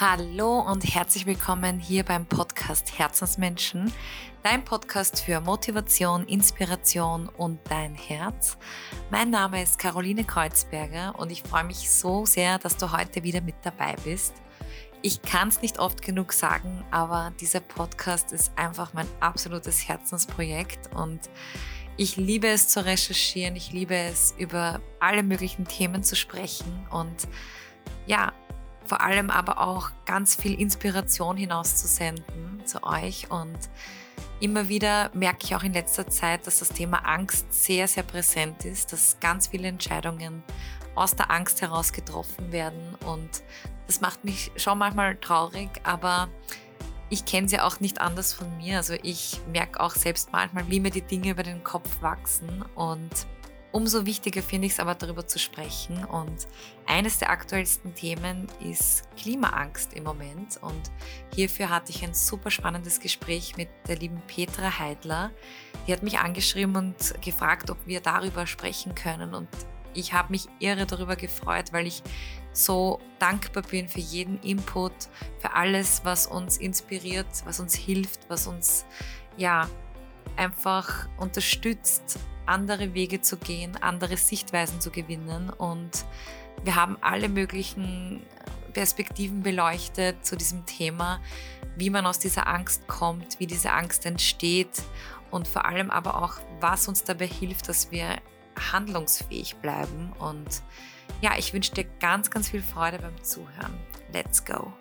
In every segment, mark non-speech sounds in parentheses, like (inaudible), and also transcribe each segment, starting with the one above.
Hallo und herzlich willkommen hier beim Podcast Herzensmenschen, dein Podcast für Motivation, Inspiration und dein Herz. Mein Name ist Caroline Kreuzberger und ich freue mich so sehr, dass du heute wieder mit dabei bist. Ich kann es nicht oft genug sagen, aber dieser Podcast ist einfach mein absolutes Herzensprojekt und ich liebe es zu recherchieren, ich liebe es über alle möglichen Themen zu sprechen und ja, vor allem aber auch ganz viel Inspiration hinauszusenden zu euch. Und immer wieder merke ich auch in letzter Zeit, dass das Thema Angst sehr, sehr präsent ist, dass ganz viele Entscheidungen aus der Angst heraus getroffen werden. Und das macht mich schon manchmal traurig, aber ich kenne sie auch nicht anders von mir. Also ich merke auch selbst manchmal, wie mir die Dinge über den Kopf wachsen und Umso wichtiger finde ich es aber darüber zu sprechen. Und eines der aktuellsten Themen ist Klimaangst im Moment. Und hierfür hatte ich ein super spannendes Gespräch mit der lieben Petra Heidler. Die hat mich angeschrieben und gefragt, ob wir darüber sprechen können. Und ich habe mich irre darüber gefreut, weil ich so dankbar bin für jeden Input, für alles, was uns inspiriert, was uns hilft, was uns ja einfach unterstützt, andere Wege zu gehen, andere Sichtweisen zu gewinnen. Und wir haben alle möglichen Perspektiven beleuchtet zu diesem Thema, wie man aus dieser Angst kommt, wie diese Angst entsteht und vor allem aber auch, was uns dabei hilft, dass wir handlungsfähig bleiben. Und ja, ich wünsche dir ganz, ganz viel Freude beim Zuhören. Let's go!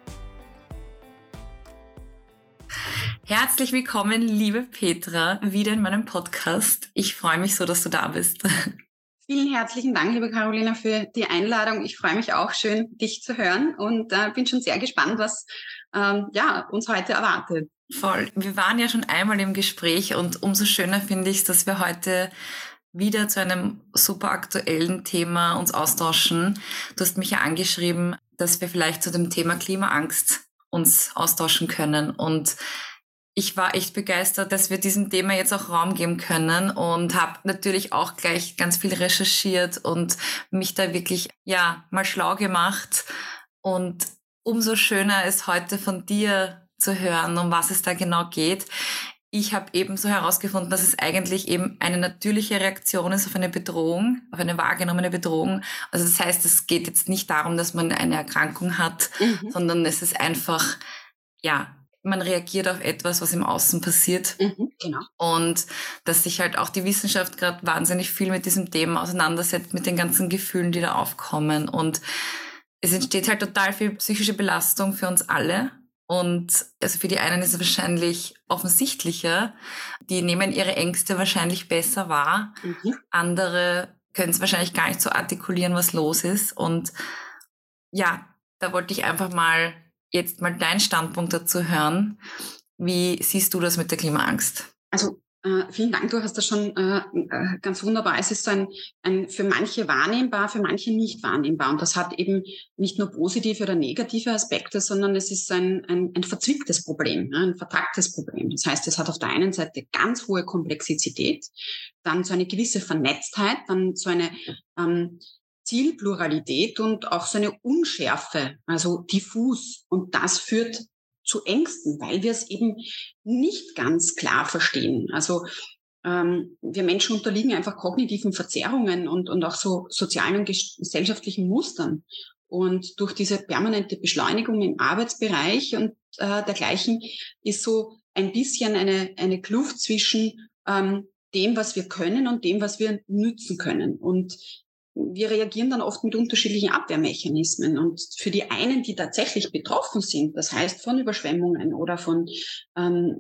Herzlich willkommen, liebe Petra, wieder in meinem Podcast. Ich freue mich so, dass du da bist. (laughs) Vielen herzlichen Dank, liebe Carolina, für die Einladung. Ich freue mich auch schön, dich zu hören und äh, bin schon sehr gespannt, was ähm, ja, uns heute erwartet. Voll. Wir waren ja schon einmal im Gespräch und umso schöner finde ich es, dass wir heute wieder zu einem super aktuellen Thema uns austauschen. Du hast mich ja angeschrieben, dass wir vielleicht zu dem Thema Klimaangst uns austauschen können und ich war echt begeistert, dass wir diesem Thema jetzt auch Raum geben können und habe natürlich auch gleich ganz viel recherchiert und mich da wirklich ja mal schlau gemacht und umso schöner ist heute von dir zu hören, um was es da genau geht. Ich habe eben so herausgefunden, dass es eigentlich eben eine natürliche Reaktion ist auf eine Bedrohung, auf eine wahrgenommene Bedrohung. Also das heißt, es geht jetzt nicht darum, dass man eine Erkrankung hat, mhm. sondern es ist einfach ja man reagiert auf etwas, was im Außen passiert. Mhm, genau. Und dass sich halt auch die Wissenschaft gerade wahnsinnig viel mit diesem Thema auseinandersetzt, mit den ganzen Gefühlen, die da aufkommen. Und es entsteht halt total viel psychische Belastung für uns alle. Und also für die einen ist es wahrscheinlich offensichtlicher. Die nehmen ihre Ängste wahrscheinlich besser wahr. Mhm. Andere können es wahrscheinlich gar nicht so artikulieren, was los ist. Und ja, da wollte ich einfach mal jetzt mal deinen Standpunkt dazu hören. Wie siehst du das mit der Klimaangst? Also äh, vielen Dank, du hast das schon äh, äh, ganz wunderbar. Es ist so ein, ein für manche wahrnehmbar, für manche nicht wahrnehmbar. Und das hat eben nicht nur positive oder negative Aspekte, sondern es ist ein, ein, ein verzwicktes Problem, ein vertragtes Problem. Das heißt, es hat auf der einen Seite ganz hohe Komplexität, dann so eine gewisse Vernetztheit, dann so eine ähm, Zielpluralität und auch so eine Unschärfe, also diffus. Und das führt zu Ängsten, weil wir es eben nicht ganz klar verstehen. Also ähm, wir Menschen unterliegen einfach kognitiven Verzerrungen und, und auch so sozialen und gesellschaftlichen Mustern. Und durch diese permanente Beschleunigung im Arbeitsbereich und äh, dergleichen ist so ein bisschen eine, eine Kluft zwischen ähm, dem, was wir können und dem, was wir nützen können. Und wir reagieren dann oft mit unterschiedlichen Abwehrmechanismen. Und für die einen, die tatsächlich betroffen sind, das heißt von Überschwemmungen oder von ähm,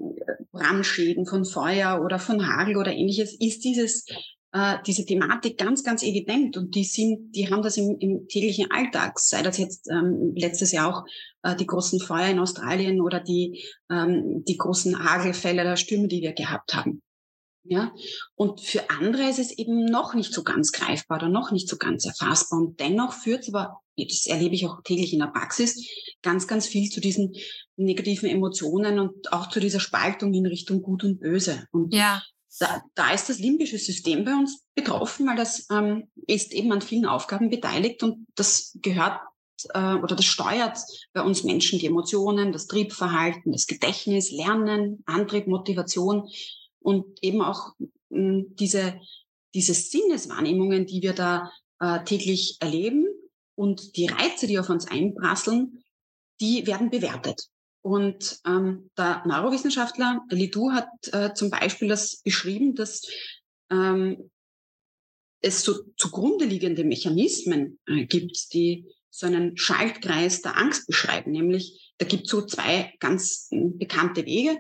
Brandschäden, von Feuer oder von Hagel oder ähnliches, ist dieses äh, diese Thematik ganz, ganz evident und die sind, die haben das im, im täglichen Alltag, sei das jetzt ähm, letztes Jahr auch äh, die großen Feuer in Australien oder die, ähm, die großen Hagelfälle der Stürme, die wir gehabt haben. Ja, und für andere ist es eben noch nicht so ganz greifbar oder noch nicht so ganz erfassbar. Und dennoch führt es aber, das erlebe ich auch täglich in der Praxis, ganz, ganz viel zu diesen negativen Emotionen und auch zu dieser Spaltung in Richtung Gut und Böse. Und ja. da, da ist das limbische System bei uns betroffen, weil das ähm, ist eben an vielen Aufgaben beteiligt und das gehört äh, oder das steuert bei uns Menschen die Emotionen, das Triebverhalten, das Gedächtnis, Lernen, Antrieb, Motivation und eben auch hm, diese, diese Sinneswahrnehmungen, die wir da äh, täglich erleben und die Reize, die auf uns einprasseln, die werden bewertet. Und ähm, der Neurowissenschaftler Lidou hat äh, zum Beispiel das beschrieben, dass ähm, es so zugrunde liegende Mechanismen äh, gibt, die so einen Schaltkreis der Angst beschreiben. Nämlich, da gibt es so zwei ganz äh, bekannte Wege,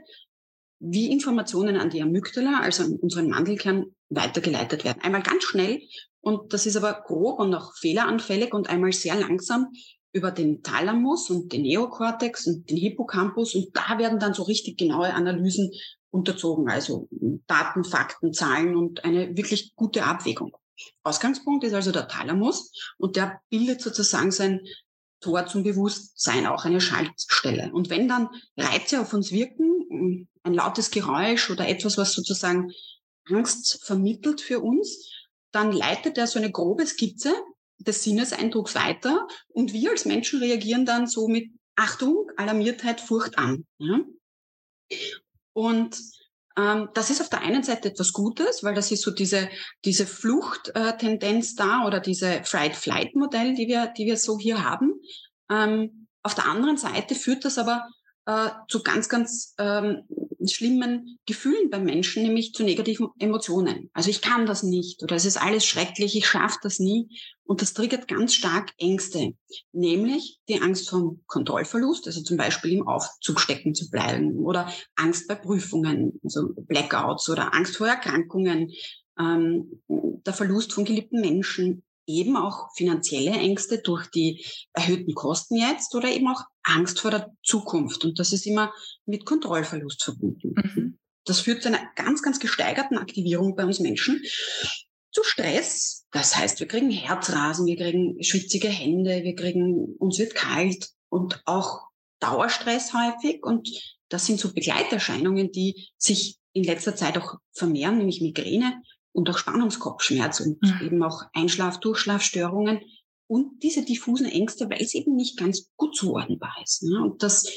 wie Informationen an die Amygdala, also an unseren Mandelkern, weitergeleitet werden. Einmal ganz schnell, und das ist aber grob und auch fehleranfällig und einmal sehr langsam über den Thalamus und den Neokortex und den Hippocampus. Und da werden dann so richtig genaue Analysen unterzogen, also Daten, Fakten, Zahlen und eine wirklich gute Abwägung. Ausgangspunkt ist also der Thalamus und der bildet sozusagen sein Tor zum Bewusstsein, auch eine Schaltstelle. Und wenn dann Reize auf uns wirken, ein lautes Geräusch oder etwas, was sozusagen Angst vermittelt für uns, dann leitet er so eine grobe Skizze des Sinneseindrucks weiter und wir als Menschen reagieren dann so mit Achtung, Alarmiertheit, Furcht an. Ja? Und das ist auf der einen Seite etwas Gutes, weil das ist so diese, diese Fluchttendenz da oder diese Fright-Flight-Modell, die wir, die wir so hier haben. Ähm, auf der anderen Seite führt das aber äh, zu ganz, ganz ähm, schlimmen Gefühlen beim Menschen, nämlich zu negativen Emotionen. Also ich kann das nicht oder es ist alles schrecklich, ich schaffe das nie. Und das triggert ganz stark Ängste, nämlich die Angst vom Kontrollverlust, also zum Beispiel im Aufzug stecken zu bleiben oder Angst bei Prüfungen, also Blackouts oder Angst vor Erkrankungen, ähm, der Verlust von geliebten Menschen, eben auch finanzielle Ängste durch die erhöhten Kosten jetzt oder eben auch Angst vor der Zukunft. Und das ist immer mit Kontrollverlust verbunden. Mhm. Das führt zu einer ganz, ganz gesteigerten Aktivierung bei uns Menschen. Zu Stress. Das heißt, wir kriegen Herzrasen, wir kriegen schwitzige Hände, wir kriegen, uns wird kalt und auch Dauerstress häufig. Und das sind so Begleiterscheinungen, die sich in letzter Zeit auch vermehren, nämlich Migräne und auch Spannungskopfschmerz und mhm. eben auch Einschlaf-, Durchschlafstörungen und diese diffusen Ängste, weil es eben nicht ganz gut zuordnenbar ist. Ne? Und das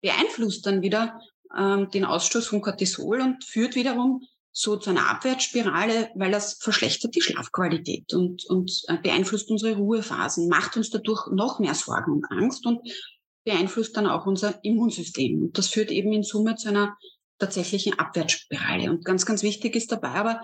beeinflusst dann wieder ähm, den Ausstoß von Cortisol und führt wiederum so zu einer Abwärtsspirale, weil das verschlechtert die Schlafqualität und, und äh, beeinflusst unsere Ruhephasen, macht uns dadurch noch mehr Sorgen und Angst und beeinflusst dann auch unser Immunsystem. Und das führt eben in Summe zu einer tatsächlichen Abwärtsspirale. Und ganz, ganz wichtig ist dabei aber,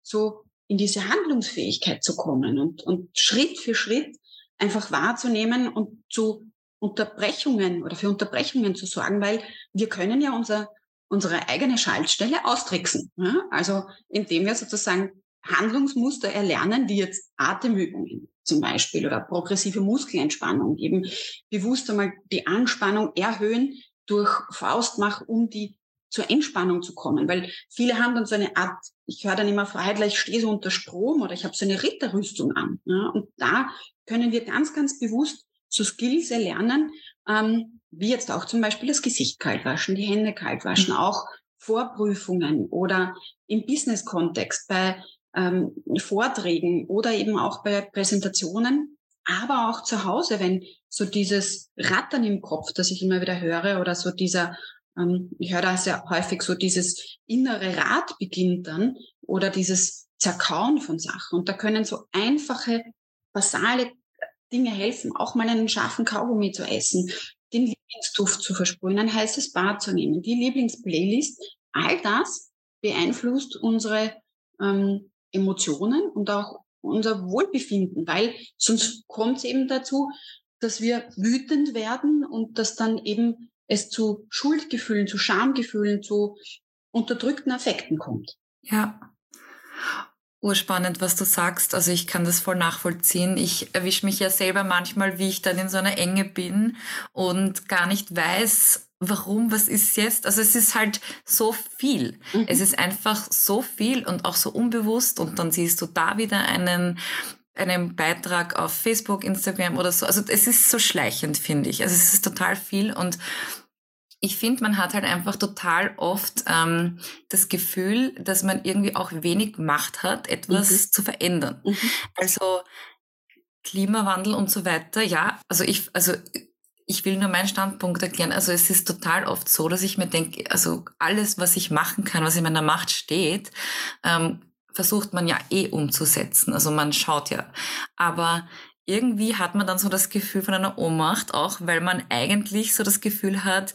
so in diese Handlungsfähigkeit zu kommen und, und Schritt für Schritt einfach wahrzunehmen und zu Unterbrechungen oder für Unterbrechungen zu sorgen, weil wir können ja unser, unsere eigene Schaltstelle austricksen. Ja? Also indem wir sozusagen Handlungsmuster erlernen, wie jetzt Atemübungen zum Beispiel oder progressive Muskelentspannung, eben bewusst einmal die Anspannung erhöhen durch Faustmach, um die zur Entspannung zu kommen. Weil viele haben dann so eine Art, ich höre dann immer Freiheit, ich stehe so unter Strom oder ich habe so eine Ritterrüstung an. Ja, und da können wir ganz, ganz bewusst so Skills erlernen, ähm, wie jetzt auch zum Beispiel das Gesicht kalt waschen, die Hände kalt waschen, mhm. auch Vorprüfungen oder im Business-Kontext bei ähm, Vorträgen oder eben auch bei Präsentationen, aber auch zu Hause, wenn so dieses Rattern im Kopf, das ich immer wieder höre, oder so dieser ich höre da sehr häufig so dieses innere Rad beginnt dann oder dieses Zerkauen von Sachen. Und da können so einfache, basale Dinge helfen, auch mal einen scharfen Kaugummi zu essen, den Lieblingsduft zu versprühen, ein heißes Bad zu nehmen, die Lieblingsplaylist. All das beeinflusst unsere ähm, Emotionen und auch unser Wohlbefinden, weil sonst kommt es eben dazu, dass wir wütend werden und dass dann eben es zu Schuldgefühlen, zu Schamgefühlen, zu unterdrückten Affekten kommt. Ja. Urspannend, was du sagst. Also ich kann das voll nachvollziehen. Ich erwische mich ja selber manchmal, wie ich dann in so einer Enge bin und gar nicht weiß, warum, was ist jetzt? Also es ist halt so viel. Mhm. Es ist einfach so viel und auch so unbewusst und dann siehst du da wieder einen einen Beitrag auf Facebook, Instagram oder so. Also es ist so schleichend, finde ich. Also es ist total viel und ich finde, man hat halt einfach total oft ähm, das Gefühl, dass man irgendwie auch wenig Macht hat, etwas mhm. zu verändern. Mhm. Also Klimawandel und so weiter, ja, also ich, also ich will nur meinen Standpunkt erklären. Also es ist total oft so, dass ich mir denke, also alles, was ich machen kann, was in meiner Macht steht, ähm, versucht man ja eh umzusetzen. Also man schaut ja. Aber irgendwie hat man dann so das Gefühl von einer Ohnmacht, auch weil man eigentlich so das Gefühl hat,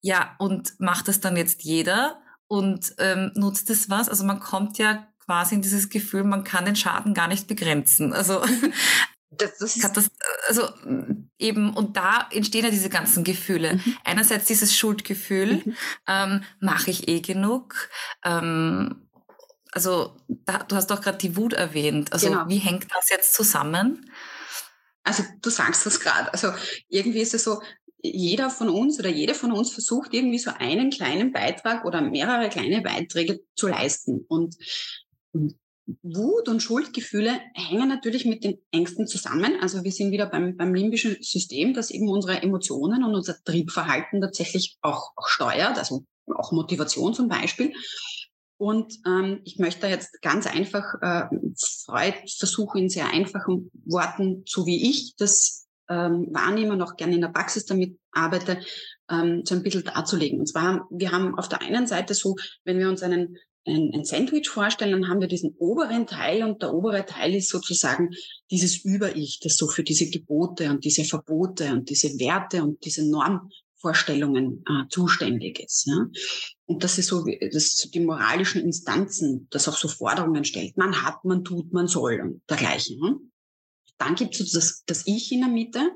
ja, und macht das dann jetzt jeder und ähm, nutzt es was? Also man kommt ja quasi in dieses Gefühl, man kann den Schaden gar nicht begrenzen. Also (laughs) das, das ist also eben, und da entstehen ja diese ganzen Gefühle. Mhm. Einerseits dieses Schuldgefühl, mhm. ähm, mache ich eh genug? Ähm, also da, du hast doch gerade die Wut erwähnt. Also genau. wie hängt das jetzt zusammen? Also du sagst das gerade. Also irgendwie ist es so, jeder von uns oder jede von uns versucht irgendwie so einen kleinen Beitrag oder mehrere kleine Beiträge zu leisten. Und Wut und Schuldgefühle hängen natürlich mit den Ängsten zusammen. Also wir sind wieder beim, beim limbischen System, das eben unsere Emotionen und unser Triebverhalten tatsächlich auch, auch steuert, also auch Motivation zum Beispiel. Und ähm, ich möchte jetzt ganz einfach äh, Freud versuche in sehr einfachen Worten, so wie ich das ähm, wahrnehme und auch gerne in der Praxis damit arbeite, ähm, so ein bisschen darzulegen. Und zwar, wir haben auf der einen Seite so, wenn wir uns einen ein, ein Sandwich vorstellen, dann haben wir diesen oberen Teil und der obere Teil ist sozusagen dieses Über-Ich, das so für diese Gebote und diese Verbote und diese Werte und diese Normvorstellungen äh, zuständig ist. Ja? Und das ist so, das die moralischen Instanzen, das auch so Forderungen stellt. Man hat, man tut, man soll und dergleichen. Ja? Dann gibt es das, das Ich in der Mitte.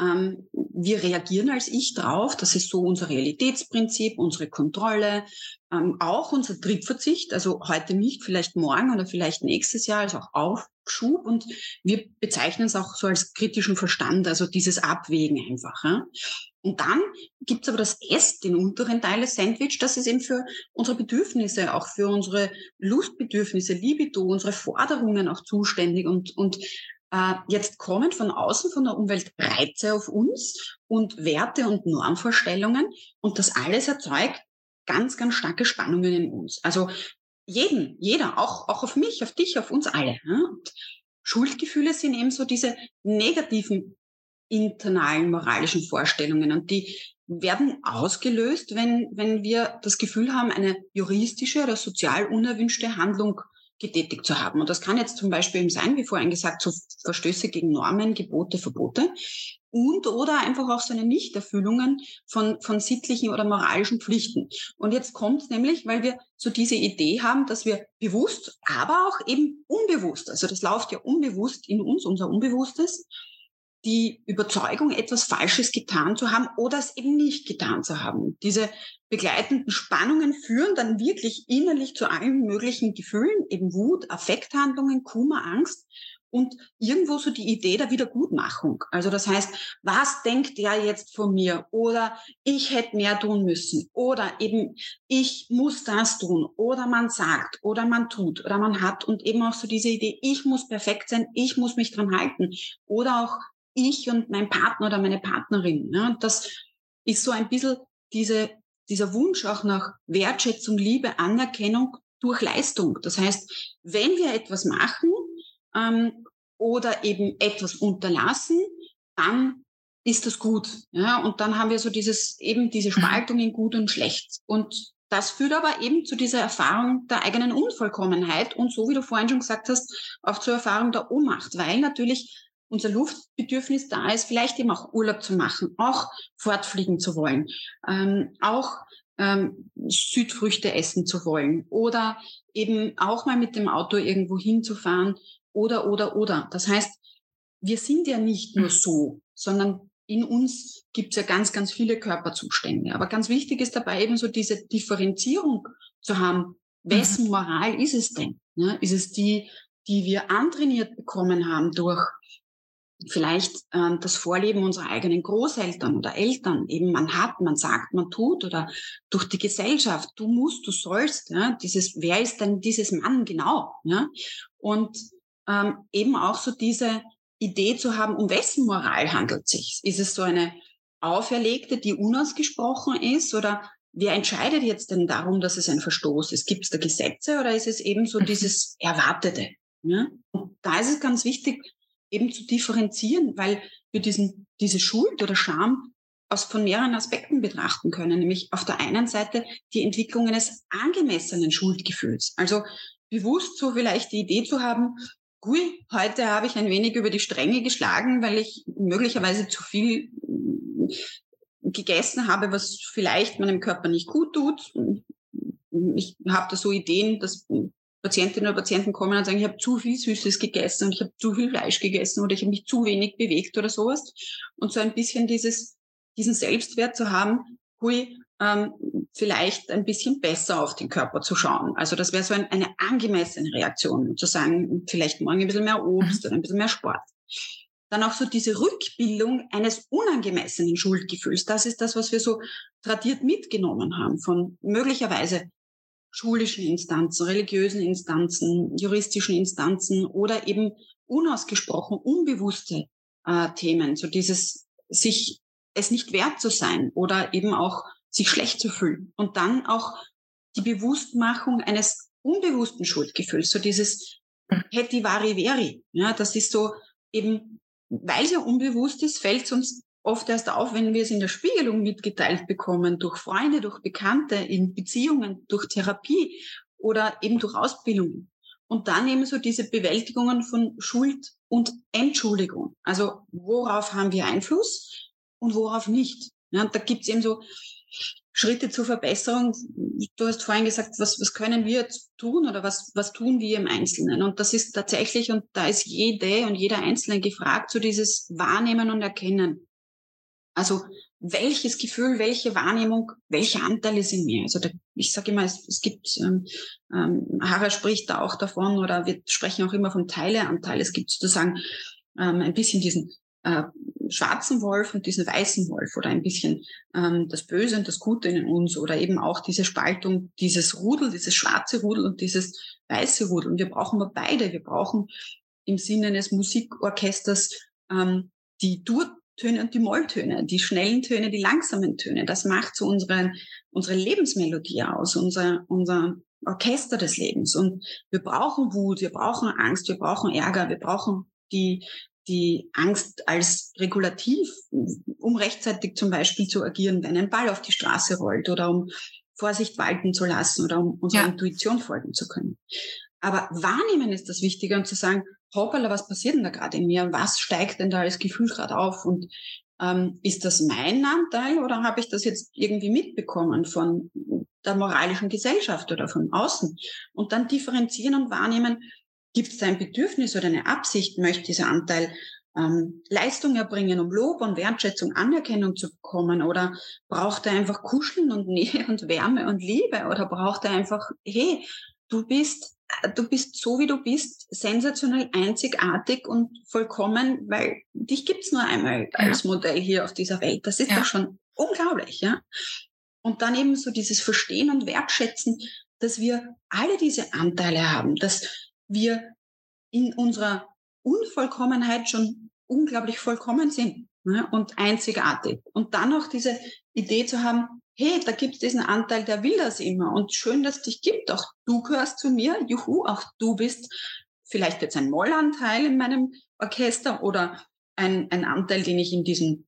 Ähm, wir reagieren als Ich drauf. Das ist so unser Realitätsprinzip, unsere Kontrolle, ähm, auch unser Triebverzicht. Also heute nicht, vielleicht morgen oder vielleicht nächstes Jahr, also auch Aufschub. Und wir bezeichnen es auch so als kritischen Verstand, also dieses Abwägen einfach. Ja? Und dann gibt's aber das S, den unteren Teil des Sandwich, das ist eben für unsere Bedürfnisse, auch für unsere Lustbedürfnisse, Libido, unsere Forderungen auch zuständig und, und jetzt kommen von außen, von der Umwelt Reize auf uns und Werte und Normvorstellungen und das alles erzeugt ganz, ganz starke Spannungen in uns. Also jeden, jeder, auch, auch auf mich, auf dich, auf uns alle. Und Schuldgefühle sind eben so diese negativen internalen moralischen Vorstellungen und die werden ausgelöst, wenn, wenn wir das Gefühl haben, eine juristische oder sozial unerwünschte Handlung getätigt zu haben. Und das kann jetzt zum Beispiel sein, wie vorhin gesagt, so Verstöße gegen Normen, Gebote, Verbote und oder einfach auch so Nichterfüllungen von, von sittlichen oder moralischen Pflichten. Und jetzt kommt nämlich, weil wir so diese Idee haben, dass wir bewusst, aber auch eben unbewusst, also das läuft ja unbewusst in uns, unser Unbewusstes, die Überzeugung, etwas Falsches getan zu haben oder es eben nicht getan zu haben. Diese begleitenden Spannungen führen dann wirklich innerlich zu allen möglichen Gefühlen, eben Wut, Affekthandlungen, Kummer, Angst und irgendwo so die Idee der Wiedergutmachung. Also das heißt, was denkt der jetzt von mir? Oder ich hätte mehr tun müssen. Oder eben ich muss das tun. Oder man sagt oder man tut oder man hat und eben auch so diese Idee, ich muss perfekt sein, ich muss mich dran halten. Oder auch ich und mein Partner oder meine Partnerin. Ja, das ist so ein bisschen diese, dieser Wunsch auch nach Wertschätzung, Liebe, Anerkennung durch Leistung. Das heißt, wenn wir etwas machen ähm, oder eben etwas unterlassen, dann ist das gut. Ja, und dann haben wir so dieses, eben diese mhm. Spaltung in gut und schlecht. Und das führt aber eben zu dieser Erfahrung der eigenen Unvollkommenheit und so wie du vorhin schon gesagt hast, auch zur Erfahrung der Ohnmacht, weil natürlich unser Luftbedürfnis da ist, vielleicht eben auch Urlaub zu machen, auch fortfliegen zu wollen, ähm, auch ähm, Südfrüchte essen zu wollen oder eben auch mal mit dem Auto irgendwo hinzufahren oder, oder, oder. Das heißt, wir sind ja nicht nur so, sondern in uns gibt es ja ganz, ganz viele Körperzustände. Aber ganz wichtig ist dabei eben so diese Differenzierung zu haben. Wessen mhm. Moral ist es denn? Ja, ist es die, die wir antrainiert bekommen haben durch vielleicht äh, das Vorleben unserer eigenen Großeltern oder Eltern, eben man hat, man sagt, man tut oder durch die Gesellschaft, du musst, du sollst, ja, dieses, wer ist denn dieses Mann genau? Ja? Und ähm, eben auch so diese Idee zu haben, um wessen Moral handelt es sich? Ist es so eine auferlegte, die unausgesprochen ist oder wer entscheidet jetzt denn darum, dass es ein Verstoß ist? Gibt es da Gesetze oder ist es eben so mhm. dieses Erwartete? Ja? Und da ist es ganz wichtig, eben zu differenzieren, weil wir diesen, diese Schuld oder Scham aus von mehreren Aspekten betrachten können, nämlich auf der einen Seite die Entwicklung eines angemessenen Schuldgefühls. Also bewusst so vielleicht die Idee zu haben, hui, heute habe ich ein wenig über die Stränge geschlagen, weil ich möglicherweise zu viel mm, gegessen habe, was vielleicht meinem Körper nicht gut tut. Ich habe da so Ideen, dass Patientinnen oder Patienten kommen und sagen, ich habe zu viel Süßes gegessen und ich habe zu viel Fleisch gegessen oder ich habe mich zu wenig bewegt oder sowas. Und so ein bisschen dieses, diesen Selbstwert zu haben, hui, ähm, vielleicht ein bisschen besser auf den Körper zu schauen. Also das wäre so ein, eine angemessene Reaktion, zu sagen, vielleicht morgen ein bisschen mehr Obst mhm. oder ein bisschen mehr Sport. Dann auch so diese Rückbildung eines unangemessenen Schuldgefühls. Das ist das, was wir so tradiert mitgenommen haben von möglicherweise schulischen Instanzen, religiösen Instanzen, juristischen Instanzen oder eben unausgesprochen unbewusste äh, Themen. So dieses sich es nicht wert zu sein oder eben auch sich schlecht zu fühlen. Und dann auch die Bewusstmachung eines unbewussten Schuldgefühls, so dieses Hetty vari veri. Ja, das ist so eben, weil es ja unbewusst ist, fällt es uns oft erst auf, wenn wir es in der Spiegelung mitgeteilt bekommen, durch Freunde, durch Bekannte, in Beziehungen, durch Therapie oder eben durch Ausbildungen. Und dann eben so diese Bewältigungen von Schuld und Entschuldigung. Also worauf haben wir Einfluss und worauf nicht? Ja, da gibt's eben so Schritte zur Verbesserung. Du hast vorhin gesagt, was, was können wir tun oder was, was tun wir im Einzelnen? Und das ist tatsächlich, und da ist jede und jeder Einzelne gefragt, so dieses Wahrnehmen und Erkennen. Also welches Gefühl, welche Wahrnehmung, welche Anteile sind mir? Also da, ich sage immer, es, es gibt, ähm, ähm, Hara spricht da auch davon oder wir sprechen auch immer vom Teileanteil. Es gibt sozusagen ähm, ein bisschen diesen äh, schwarzen Wolf und diesen weißen Wolf oder ein bisschen ähm, das Böse und das Gute in uns oder eben auch diese Spaltung, dieses Rudel, dieses schwarze Rudel und dieses weiße Rudel. Und wir brauchen aber beide. Wir brauchen im Sinne eines Musikorchesters ähm, die Durtöne und die Molltöne, die schnellen Töne, die langsamen Töne. Das macht so unsere, unsere Lebensmelodie aus, unser, unser Orchester des Lebens. Und wir brauchen Wut, wir brauchen Angst, wir brauchen Ärger, wir brauchen die, die Angst als regulativ, um rechtzeitig zum Beispiel zu agieren, wenn ein Ball auf die Straße rollt oder um Vorsicht walten zu lassen oder um unserer ja. Intuition folgen zu können. Aber wahrnehmen ist das Wichtige und zu sagen, hoppala, was passiert denn da gerade in mir? Was steigt denn da als Gefühl gerade auf? Und ähm, ist das mein Anteil oder habe ich das jetzt irgendwie mitbekommen von der moralischen Gesellschaft oder von außen? Und dann differenzieren und wahrnehmen, Gibt es ein Bedürfnis oder eine Absicht, möchte dieser Anteil ähm, Leistung erbringen, um Lob und Wertschätzung, Anerkennung zu bekommen? Oder braucht er einfach Kuscheln und (laughs) Nähe und Wärme und Liebe? Oder braucht er einfach, hey, du bist, du bist so wie du bist, sensationell einzigartig und vollkommen, weil dich gibt's nur einmal als Modell hier auf dieser Welt. Das ist ja. doch schon unglaublich, ja. Und dann eben so dieses Verstehen und Wertschätzen, dass wir alle diese Anteile haben, dass wir in unserer Unvollkommenheit schon unglaublich vollkommen sind ne, und einzigartig. Und dann auch diese Idee zu haben, hey, da gibt es diesen Anteil, der will das immer und schön, dass es dich gibt. Auch du gehörst zu mir, juhu, auch du bist vielleicht jetzt ein Mollanteil in meinem Orchester oder ein, ein Anteil, den ich in diesem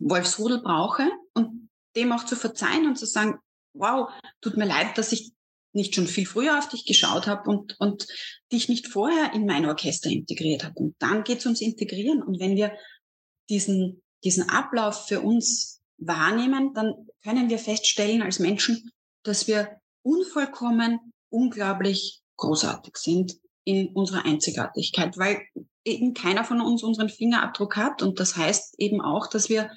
Wolfsrudel brauche und dem auch zu verzeihen und zu sagen, wow, tut mir leid, dass ich nicht schon viel früher auf dich geschaut habe und, und dich nicht vorher in mein Orchester integriert habe. Und dann geht es ums Integrieren. Und wenn wir diesen, diesen Ablauf für uns wahrnehmen, dann können wir feststellen als Menschen, dass wir unvollkommen, unglaublich großartig sind in unserer Einzigartigkeit, weil eben keiner von uns unseren Fingerabdruck hat. Und das heißt eben auch, dass wir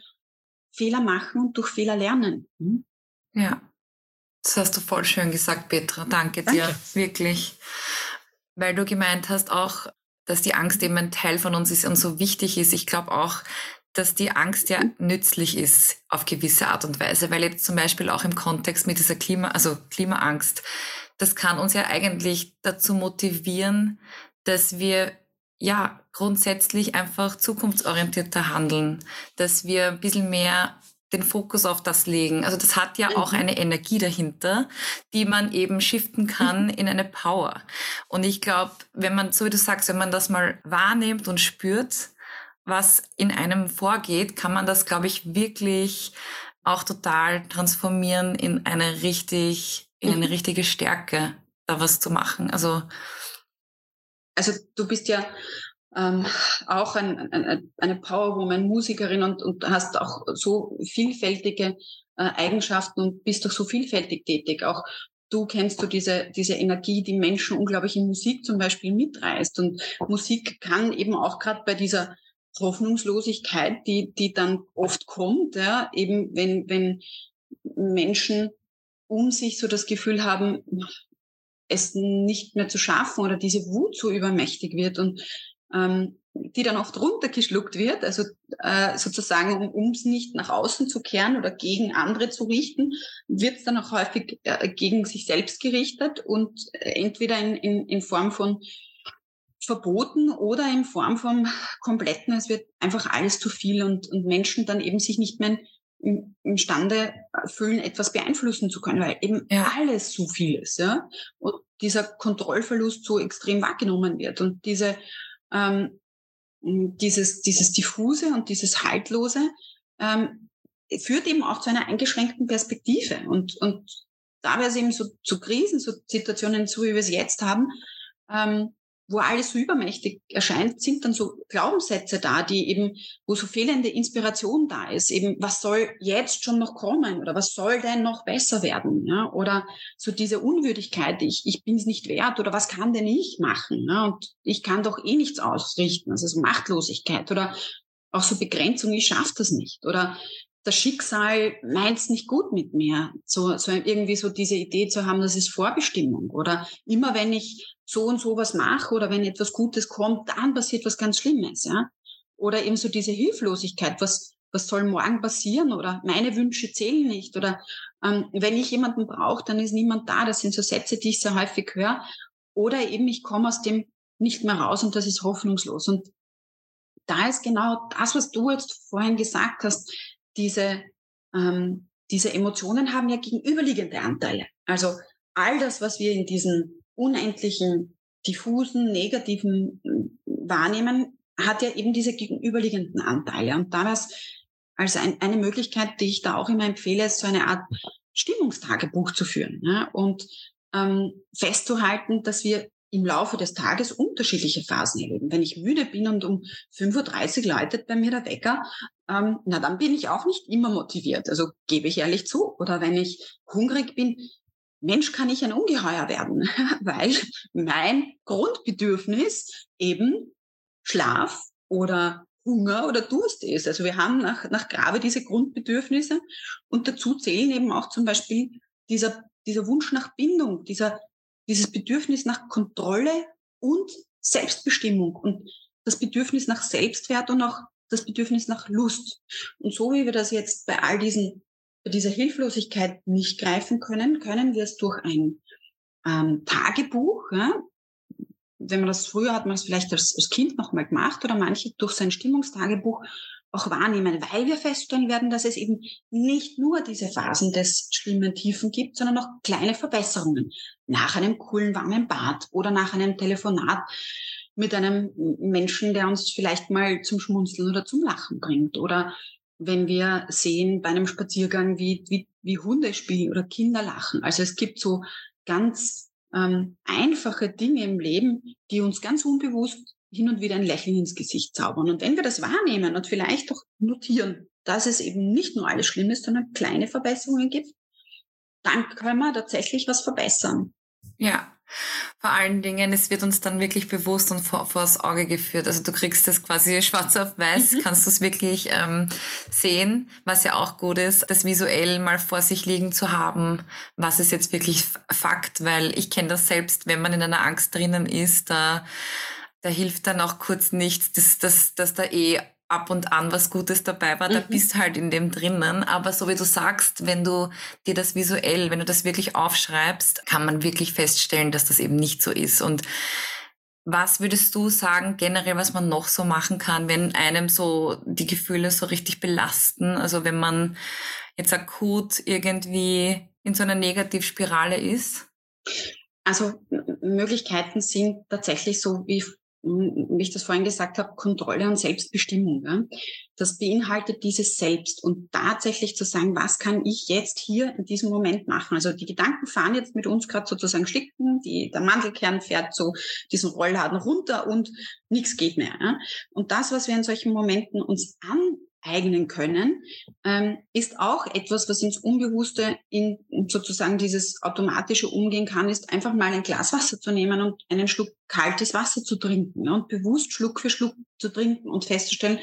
Fehler machen und durch Fehler lernen. Hm? Ja. Das hast du voll schön gesagt, Petra. Danke dir, Danke. wirklich. Weil du gemeint hast auch, dass die Angst eben ein Teil von uns ist und so wichtig ist. Ich glaube auch, dass die Angst ja nützlich ist auf gewisse Art und Weise, weil jetzt zum Beispiel auch im Kontext mit dieser Klima, also Klimaangst, das kann uns ja eigentlich dazu motivieren, dass wir ja grundsätzlich einfach zukunftsorientierter handeln, dass wir ein bisschen mehr den Fokus auf das legen. Also das hat ja mhm. auch eine Energie dahinter, die man eben shiften kann mhm. in eine Power. Und ich glaube, wenn man, so wie du sagst, wenn man das mal wahrnimmt und spürt, was in einem vorgeht, kann man das, glaube ich, wirklich auch total transformieren in eine richtig, in eine mhm. richtige Stärke, da was zu machen. Also, also du bist ja ähm, auch ein, ein, eine Powerwoman, Musikerin und, und hast auch so vielfältige äh, Eigenschaften und bist doch so vielfältig tätig. Auch du kennst du diese, diese Energie, die Menschen unglaublich in Musik zum Beispiel mitreißt. Und Musik kann eben auch gerade bei dieser Hoffnungslosigkeit, die, die dann oft kommt, ja, eben wenn, wenn Menschen um sich so das Gefühl haben, es nicht mehr zu schaffen oder diese Wut so übermächtig wird und ähm, die dann oft runtergeschluckt wird, also äh, sozusagen, um es nicht nach außen zu kehren oder gegen andere zu richten, wird es dann auch häufig äh, gegen sich selbst gerichtet und entweder in, in, in Form von Verboten oder in Form von kompletten, es wird einfach alles zu viel und, und Menschen dann eben sich nicht mehr im, imstande fühlen, etwas beeinflussen zu können, weil eben ja. alles zu viel ist, ja. Und dieser Kontrollverlust so extrem wahrgenommen wird und diese ähm, dieses, dieses diffuse und dieses haltlose ähm, führt eben auch zu einer eingeschränkten Perspektive. Und, und da wäre es eben so zu Krisen, so Situationen, so wie wir es jetzt haben, ähm, wo alles so übermächtig erscheint, sind dann so Glaubenssätze da, die eben, wo so fehlende Inspiration da ist, eben, was soll jetzt schon noch kommen oder was soll denn noch besser werden, ja, oder so diese Unwürdigkeit, ich, ich bin es nicht wert oder was kann denn ich machen, ja? und ich kann doch eh nichts ausrichten, also so Machtlosigkeit oder auch so Begrenzung, ich schaffe das nicht. Oder das Schicksal meint's nicht gut mit mir. So, so irgendwie so diese Idee zu haben, das ist Vorbestimmung. Oder immer wenn ich so und so was mache oder wenn etwas Gutes kommt, dann passiert was ganz Schlimmes, ja. Oder eben so diese Hilflosigkeit, was, was soll morgen passieren oder meine Wünsche zählen nicht oder ähm, wenn ich jemanden brauche, dann ist niemand da. Das sind so Sätze, die ich sehr häufig höre. Oder eben ich komme aus dem nicht mehr raus und das ist hoffnungslos. Und da ist genau das, was du jetzt vorhin gesagt hast, diese, ähm, diese Emotionen haben ja gegenüberliegende Anteile. Also all das, was wir in diesen unendlichen, diffusen, negativen äh, wahrnehmen, hat ja eben diese gegenüberliegenden Anteile. Und da war es als ein, eine Möglichkeit, die ich da auch immer empfehle, ist so eine Art Stimmungstagebuch zu führen ja, und ähm, festzuhalten, dass wir im Laufe des Tages unterschiedliche Phasen erleben. Wenn ich müde bin und um 5.30 Uhr läutet bei mir der Wecker, ähm, na dann bin ich auch nicht immer motiviert. Also gebe ich ehrlich zu. Oder wenn ich hungrig bin, Mensch, kann ich ein Ungeheuer werden, (laughs) weil mein Grundbedürfnis eben Schlaf oder Hunger oder Durst ist. Also wir haben nach, nach Grabe diese Grundbedürfnisse und dazu zählen eben auch zum Beispiel dieser, dieser Wunsch nach Bindung, dieser, dieses Bedürfnis nach Kontrolle und Selbstbestimmung und das Bedürfnis nach Selbstwert und auch das Bedürfnis nach Lust. Und so wie wir das jetzt bei all diesen bei dieser Hilflosigkeit nicht greifen können, können wir es durch ein ähm, Tagebuch, ja, wenn man das früher hat man das vielleicht als, als Kind nochmal gemacht oder manche durch sein Stimmungstagebuch auch wahrnehmen, weil wir feststellen werden, dass es eben nicht nur diese Phasen des schlimmen Tiefen gibt, sondern auch kleine Verbesserungen. Nach einem coolen warmen Bad oder nach einem Telefonat mit einem Menschen, der uns vielleicht mal zum Schmunzeln oder zum Lachen bringt oder wenn wir sehen bei einem Spaziergang, wie, wie, wie Hunde spielen oder Kinder lachen. Also es gibt so ganz ähm, einfache Dinge im Leben, die uns ganz unbewusst hin und wieder ein Lächeln ins Gesicht zaubern. Und wenn wir das wahrnehmen und vielleicht auch notieren, dass es eben nicht nur alles schlimm ist, sondern kleine Verbesserungen gibt, dann können wir tatsächlich was verbessern. Ja, vor allen Dingen, es wird uns dann wirklich bewusst und vor, vors Auge geführt. Also du kriegst das quasi (laughs) schwarz auf weiß, mhm. kannst du es wirklich ähm, sehen, was ja auch gut ist, das visuell mal vor sich liegen zu haben, was ist jetzt wirklich Fakt, weil ich kenne das selbst, wenn man in einer Angst drinnen ist, da, da hilft dann auch kurz nichts, dass, dass, dass da eh ab und an was Gutes dabei war, da mhm. bist halt in dem drinnen. Aber so wie du sagst, wenn du dir das visuell, wenn du das wirklich aufschreibst, kann man wirklich feststellen, dass das eben nicht so ist. Und Was würdest du sagen, generell, was man noch so machen kann, wenn einem so die Gefühle so richtig belasten? Also wenn man jetzt akut irgendwie in so einer Negativspirale ist? Also Möglichkeiten sind tatsächlich so, wie, wie ich das vorhin gesagt habe, Kontrolle und Selbstbestimmung. Ja? Das beinhaltet dieses Selbst und tatsächlich zu sagen, was kann ich jetzt hier in diesem Moment machen? Also die Gedanken fahren jetzt mit uns gerade sozusagen Schlitten, die, der Mandelkern fährt so diesen Rollladen runter und nichts geht mehr. Ja? Und das, was wir in solchen Momenten uns an eignen können, ähm, ist auch etwas, was ins Unbewusste in sozusagen dieses automatische Umgehen kann, ist einfach mal ein Glas Wasser zu nehmen und einen Schluck kaltes Wasser zu trinken und bewusst Schluck für Schluck zu trinken und festzustellen,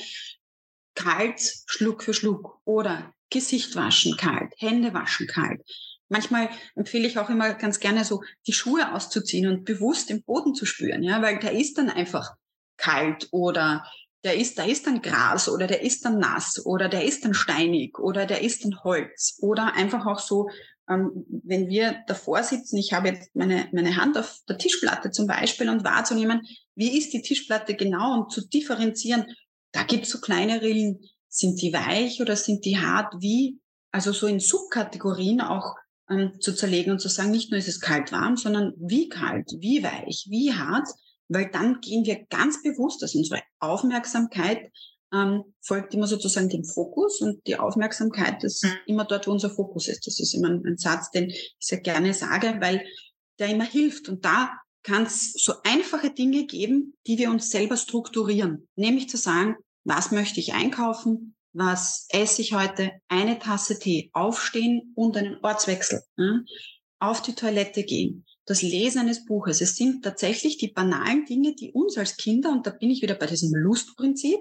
kalt Schluck für Schluck oder Gesicht waschen kalt, Hände waschen kalt. Manchmal empfehle ich auch immer ganz gerne so, die Schuhe auszuziehen und bewusst den Boden zu spüren, ja, weil der ist dann einfach kalt oder der ist, da ist dann Gras oder der ist dann nass oder der ist dann steinig oder der ist dann Holz oder einfach auch so, ähm, wenn wir davor sitzen, ich habe jetzt meine, meine Hand auf der Tischplatte zum Beispiel und wahrzunehmen, wie ist die Tischplatte genau und zu differenzieren, da gibt es so kleine Rillen, sind die weich oder sind die hart, wie, also so in Subkategorien auch ähm, zu zerlegen und zu sagen, nicht nur ist es kalt warm, sondern wie kalt, wie weich, wie hart, weil dann gehen wir ganz bewusst, also unsere Aufmerksamkeit ähm, folgt immer sozusagen dem Fokus und die Aufmerksamkeit ist mhm. immer dort, wo unser Fokus ist. Das ist immer ein, ein Satz, den ich sehr gerne sage, weil der immer hilft. Und da kann es so einfache Dinge geben, die wir uns selber strukturieren. Nämlich zu sagen, was möchte ich einkaufen, was esse ich heute, eine Tasse Tee, aufstehen und einen Ortswechsel, ja? Auf die Toilette gehen, das Lesen eines Buches. Es sind tatsächlich die banalen Dinge, die uns als Kinder, und da bin ich wieder bei diesem Lustprinzip,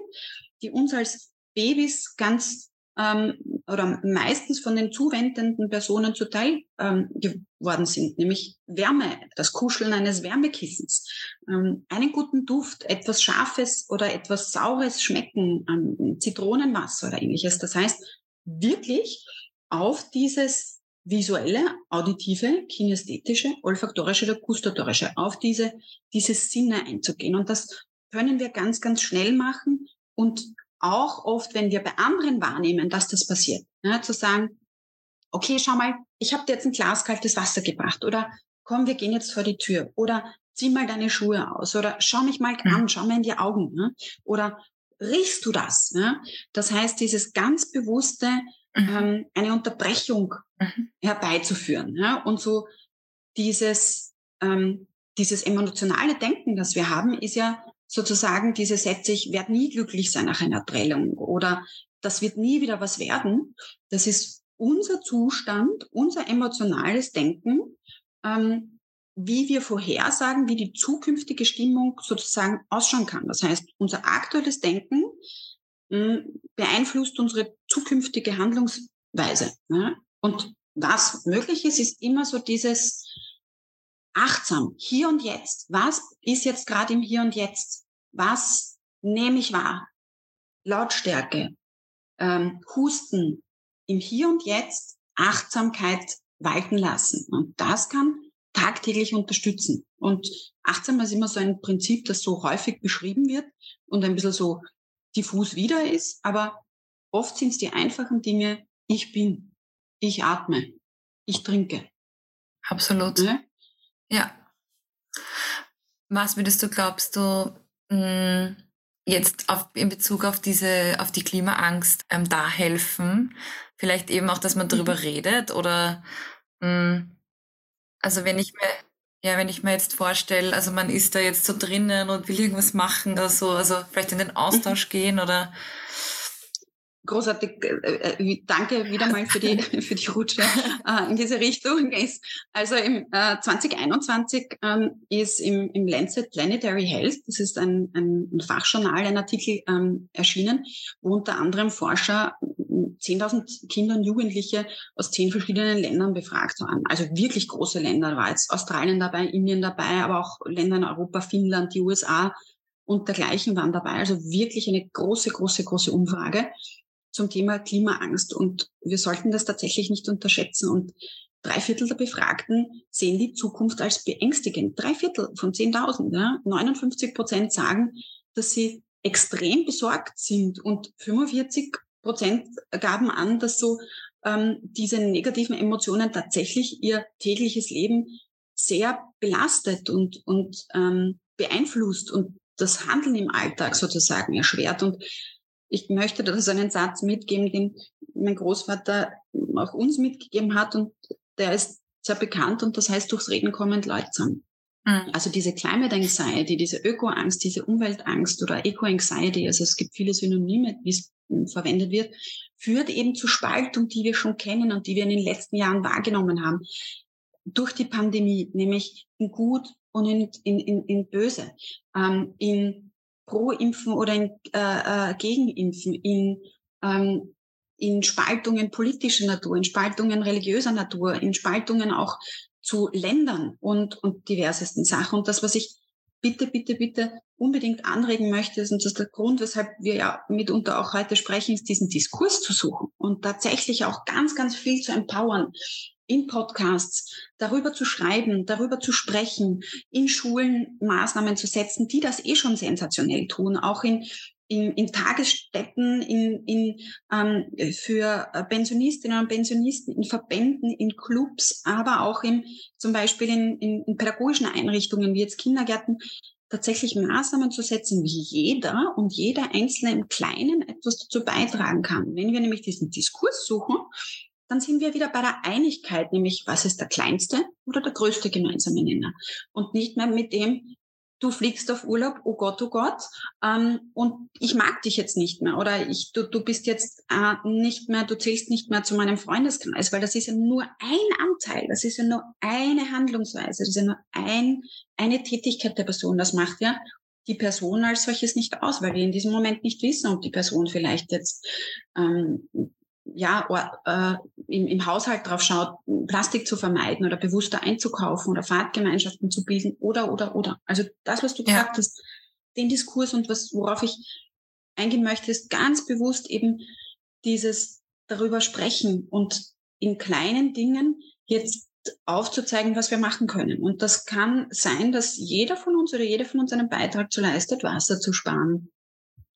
die uns als Babys ganz ähm, oder meistens von den zuwendenden Personen zuteil ähm, geworden sind, nämlich Wärme, das Kuscheln eines Wärmekissens, ähm, einen guten Duft, etwas Scharfes oder etwas Saures schmecken, ähm, Zitronenwasser oder ähnliches. Das heißt, wirklich auf dieses visuelle, auditive, kinästhetische, olfaktorische oder gustatorische, auf diese, diese Sinne einzugehen. Und das können wir ganz, ganz schnell machen und auch oft, wenn wir bei anderen wahrnehmen, dass das passiert, ja, zu sagen, okay, schau mal, ich habe dir jetzt ein Glas kaltes Wasser gebracht oder komm, wir gehen jetzt vor die Tür oder zieh mal deine Schuhe aus oder schau mich mal an, mhm. schau mir in die Augen ja, oder riechst du das? Ja? Das heißt, dieses ganz bewusste mhm. ähm, eine Unterbrechung mhm. herbeizuführen. Ja? Und so dieses, ähm, dieses emotionale Denken, das wir haben, ist ja sozusagen diese Sätze, ich werde nie glücklich sein nach einer Trennung oder das wird nie wieder was werden. Das ist unser Zustand, unser emotionales Denken, ähm, wie wir vorhersagen, wie die zukünftige Stimmung sozusagen ausschauen kann. Das heißt, unser aktuelles Denken beeinflusst unsere zukünftige Handlungsweise. Ne? Und was möglich ist, ist immer so dieses achtsam, hier und jetzt. Was ist jetzt gerade im Hier und Jetzt? Was nehme ich wahr? Lautstärke, ähm, Husten, im Hier und Jetzt Achtsamkeit walten lassen. Und das kann tagtäglich unterstützen. Und achtsam ist immer so ein Prinzip, das so häufig beschrieben wird und ein bisschen so diffus wieder ist, aber oft sind es die einfachen Dinge, ich bin, ich atme, ich trinke. Absolut. Ja. ja. Was würdest du, glaubst du, mh, mm, jetzt auf, in Bezug auf diese, auf die Klimaangst ähm, da helfen? Vielleicht eben auch, dass man darüber mhm. redet oder mh, mm, also wenn ich mir ja, wenn ich mir jetzt vorstelle, also man ist da jetzt so drinnen und will irgendwas machen oder so, also vielleicht in den Austausch (laughs) gehen oder großartig. Äh, äh, danke wieder mal für die, (laughs) für die Rutsche äh, in diese Richtung. Ist, also im äh, 2021 ähm, ist im, im Lancet Planetary Health, das ist ein, ein, Fachjournal, ein Artikel ähm, erschienen, wo unter anderem Forscher 10.000 Kinder und Jugendliche aus zehn verschiedenen Ländern befragt waren. Also wirklich große Länder. War jetzt Australien dabei, Indien dabei, aber auch Länder in Europa, Finnland, die USA und dergleichen waren dabei. Also wirklich eine große, große, große Umfrage zum Thema Klimaangst. Und wir sollten das tatsächlich nicht unterschätzen. Und drei Viertel der Befragten sehen die Zukunft als beängstigend. Drei Viertel von 10.000. Ja? 59 Prozent sagen, dass sie extrem besorgt sind und 45 Prozent gaben an, dass so ähm, diese negativen Emotionen tatsächlich ihr tägliches Leben sehr belastet und, und ähm, beeinflusst und das Handeln im Alltag sozusagen erschwert. Und ich möchte da so einen Satz mitgeben, den mein Großvater auch uns mitgegeben hat und der ist sehr bekannt und das heißt, durchs Reden kommen Leutsam. Mhm. Also diese Climate Anxiety, diese Ökoangst, diese Umweltangst oder Eco-Anxiety, also es gibt viele Synonyme, wie es verwendet wird, führt eben zu Spaltung, die wir schon kennen und die wir in den letzten Jahren wahrgenommen haben. Durch die Pandemie, nämlich in Gut und in, in, in, in Böse, ähm, in Pro-Impfen oder in äh, äh, Gegenimpfen, in, ähm, in Spaltungen politischer Natur, in Spaltungen religiöser Natur, in Spaltungen auch zu Ländern und, und diversesten Sachen. Und das, was ich bitte, bitte, bitte unbedingt anregen möchte, und das ist der Grund, weshalb wir ja mitunter auch heute sprechen, ist diesen Diskurs zu suchen und tatsächlich auch ganz, ganz viel zu empowern in Podcasts, darüber zu schreiben, darüber zu sprechen, in Schulen Maßnahmen zu setzen, die das eh schon sensationell tun, auch in, in, in Tagesstätten, in, in, ähm, für Pensionistinnen und Pensionisten, in Verbänden, in Clubs, aber auch in, zum Beispiel in, in, in pädagogischen Einrichtungen wie jetzt Kindergärten, tatsächlich Maßnahmen zu setzen, wie jeder und jeder Einzelne im Kleinen etwas dazu beitragen kann. Wenn wir nämlich diesen Diskurs suchen, dann sind wir wieder bei der Einigkeit, nämlich was ist der kleinste oder der größte gemeinsame Nenner. Und nicht mehr mit dem, du fliegst auf Urlaub, oh Gott, oh Gott, ähm, und ich mag dich jetzt nicht mehr oder ich, du, du bist jetzt äh, nicht mehr, du zählst nicht mehr zu meinem Freundeskreis, weil das ist ja nur ein Anteil, das ist ja nur eine Handlungsweise, das ist ja nur ein, eine Tätigkeit der Person. Das macht ja die Person als solches nicht aus, weil wir in diesem Moment nicht wissen, ob die Person vielleicht jetzt ähm, ja, äh, im, im Haushalt drauf schaut, Plastik zu vermeiden oder bewusster einzukaufen oder Fahrtgemeinschaften zu bilden oder, oder, oder. Also das, was du ja. gesagt hast, den Diskurs und was, worauf ich eingehen möchte, ist ganz bewusst eben dieses darüber sprechen und in kleinen Dingen jetzt aufzuzeigen, was wir machen können. Und das kann sein, dass jeder von uns oder jede von uns einen Beitrag zu leistet, Wasser zu sparen,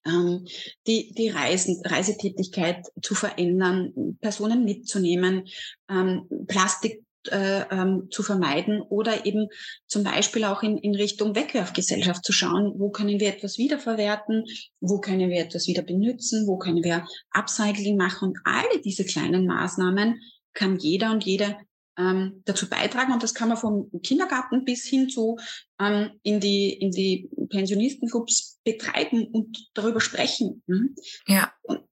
die, die Reisen, Reisetätigkeit zu verändern, Personen mitzunehmen, ähm, Plastik äh, ähm, zu vermeiden oder eben zum Beispiel auch in, in Richtung Wegwerfgesellschaft zu schauen, wo können wir etwas wiederverwerten, wo können wir etwas wieder benutzen, wo können wir Upcycling machen. Und alle diese kleinen Maßnahmen kann jeder und jede ähm, dazu beitragen. Und das kann man vom Kindergarten bis hin zu ähm, in die, in die Pensionistengroups betreiben und darüber sprechen. Mhm. Ja. Und,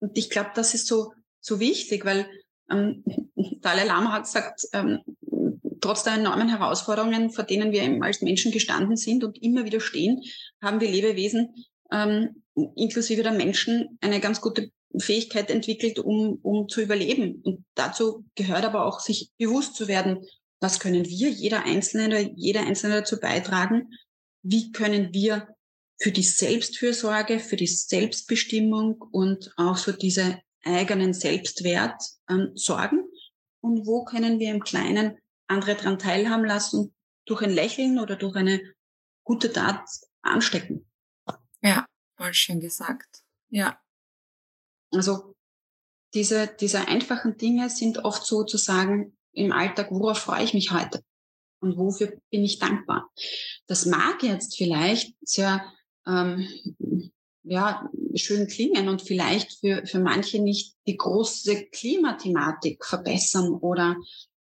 und ich glaube, das ist so, so wichtig, weil ähm, (laughs) Dalai Lama hat gesagt, ähm, trotz der enormen Herausforderungen, vor denen wir eben als Menschen gestanden sind und immer wieder stehen, haben wir Lebewesen ähm, inklusive der Menschen eine ganz gute Fähigkeit entwickelt, um, um zu überleben. Und dazu gehört aber auch, sich bewusst zu werden, was können wir, jeder Einzelne jeder Einzelne dazu beitragen, wie können wir für die Selbstfürsorge, für die Selbstbestimmung und auch so diese eigenen Selbstwert ähm, sorgen und wo können wir im Kleinen andere daran teilhaben lassen, durch ein Lächeln oder durch eine gute Tat anstecken. Ja, voll schön gesagt. Ja, also diese, diese einfachen Dinge sind oft sozusagen im Alltag, worauf freue ich mich heute und wofür bin ich dankbar. Das mag jetzt vielleicht sehr ähm, ja, schön klingen und vielleicht für, für manche nicht die große Klimathematik verbessern oder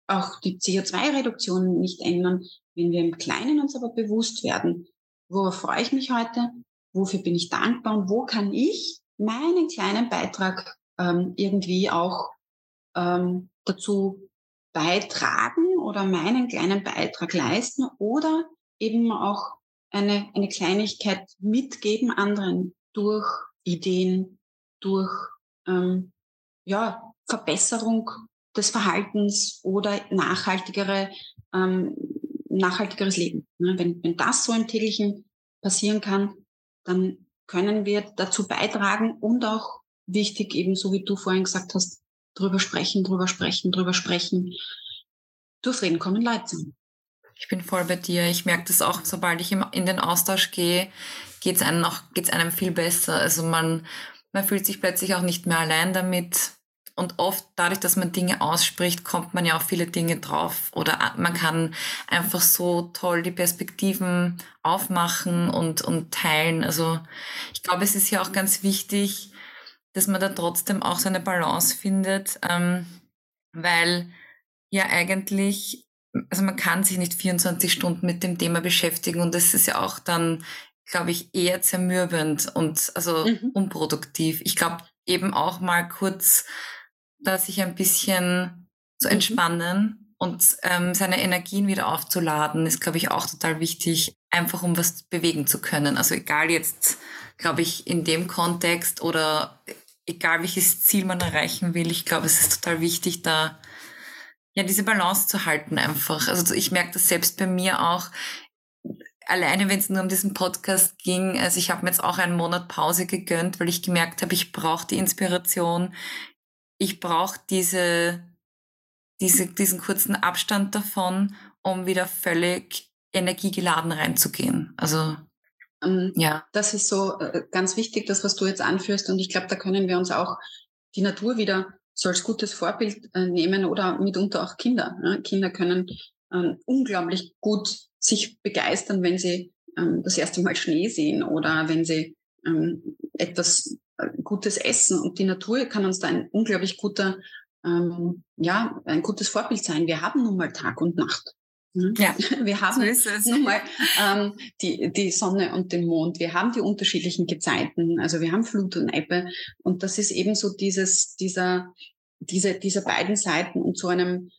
auch die CO2-Reduktion nicht ändern, wenn wir im Kleinen uns aber bewusst werden, worauf freue ich mich heute, wofür bin ich dankbar und wo kann ich meinen kleinen Beitrag ähm, irgendwie auch ähm, dazu beitragen oder meinen kleinen Beitrag leisten oder eben auch eine, eine Kleinigkeit mitgeben anderen durch Ideen, durch ähm, ja, Verbesserung des Verhaltens oder nachhaltigere, ähm, nachhaltigeres Leben. Ne? Wenn, wenn das so im täglichen passieren kann, dann können wir dazu beitragen und auch wichtig, eben so wie du vorhin gesagt hast, drüber sprechen, drüber sprechen, drüber sprechen, durchs Reden kommen Leute zusammen. Ich bin voll bei dir. Ich merke das auch, sobald ich in den Austausch gehe, geht es einem, noch, geht's einem viel besser. Also man, man fühlt sich plötzlich auch nicht mehr allein damit. Und oft dadurch, dass man Dinge ausspricht, kommt man ja auf viele Dinge drauf. Oder man kann einfach so toll die Perspektiven aufmachen und, und teilen. Also ich glaube, es ist ja auch ganz wichtig, dass man da trotzdem auch so eine Balance findet, ähm, weil ja eigentlich, also man kann sich nicht 24 Stunden mit dem Thema beschäftigen und das ist ja auch dann, glaube ich, eher zermürbend und also mhm. unproduktiv. Ich glaube, eben auch mal kurz da sich ein bisschen zu mhm. entspannen und ähm, seine Energien wieder aufzuladen, ist, glaube ich, auch total wichtig, einfach um was bewegen zu können. Also egal jetzt, glaube ich, in dem Kontext oder egal welches Ziel man erreichen will, ich glaube, es ist total wichtig, da ja diese Balance zu halten einfach. Also ich merke das selbst bei mir auch. Alleine, wenn es nur um diesen Podcast ging, also ich habe mir jetzt auch einen Monat Pause gegönnt, weil ich gemerkt habe, ich brauche die Inspiration, ich brauche diese, diese, diesen kurzen Abstand davon, um wieder völlig energiegeladen reinzugehen. Also ähm, ja. Das ist so äh, ganz wichtig, das, was du jetzt anführst. Und ich glaube, da können wir uns auch die Natur wieder so als gutes Vorbild äh, nehmen oder mitunter auch Kinder. Ne? Kinder können ähm, unglaublich gut sich begeistern, wenn sie ähm, das erste Mal Schnee sehen oder wenn sie ähm, etwas Gutes essen. Und die Natur kann uns da ein unglaublich guter, ähm, ja, ein gutes Vorbild sein. Wir haben nun mal Tag und Nacht. Hm? Ja, (laughs) wir haben so nun mal ähm, die, die Sonne und den Mond. Wir haben die unterschiedlichen Gezeiten. Also wir haben Flut und Ebbe. Und das ist eben so dieses, dieser, diese, diese beiden Seiten. Und zu einem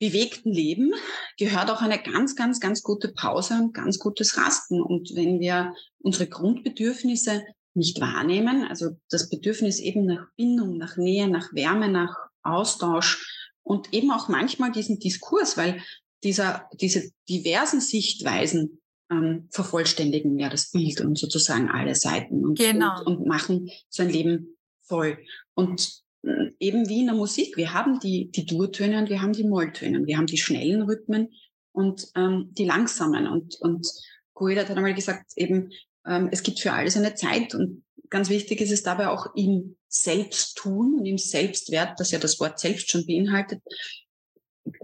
bewegten Leben gehört auch eine ganz, ganz, ganz gute Pause und ganz gutes Rasten. Und wenn wir unsere Grundbedürfnisse nicht wahrnehmen, also das Bedürfnis eben nach Bindung, nach Nähe, nach Wärme, nach Austausch und eben auch manchmal diesen Diskurs, weil dieser, diese diversen Sichtweisen ähm, vervollständigen ja das Bild und sozusagen alle Seiten und, genau. und, und machen sein Leben voll. Und äh, eben wie in der Musik, wir haben die, die Durtöne und wir haben die Molltöne, wir haben die schnellen Rhythmen und ähm, die langsamen. Und, und Goethe hat einmal gesagt, eben, es gibt für alles eine Zeit und ganz wichtig ist es dabei auch im Selbsttun und im Selbstwert, das ja das Wort selbst schon beinhaltet,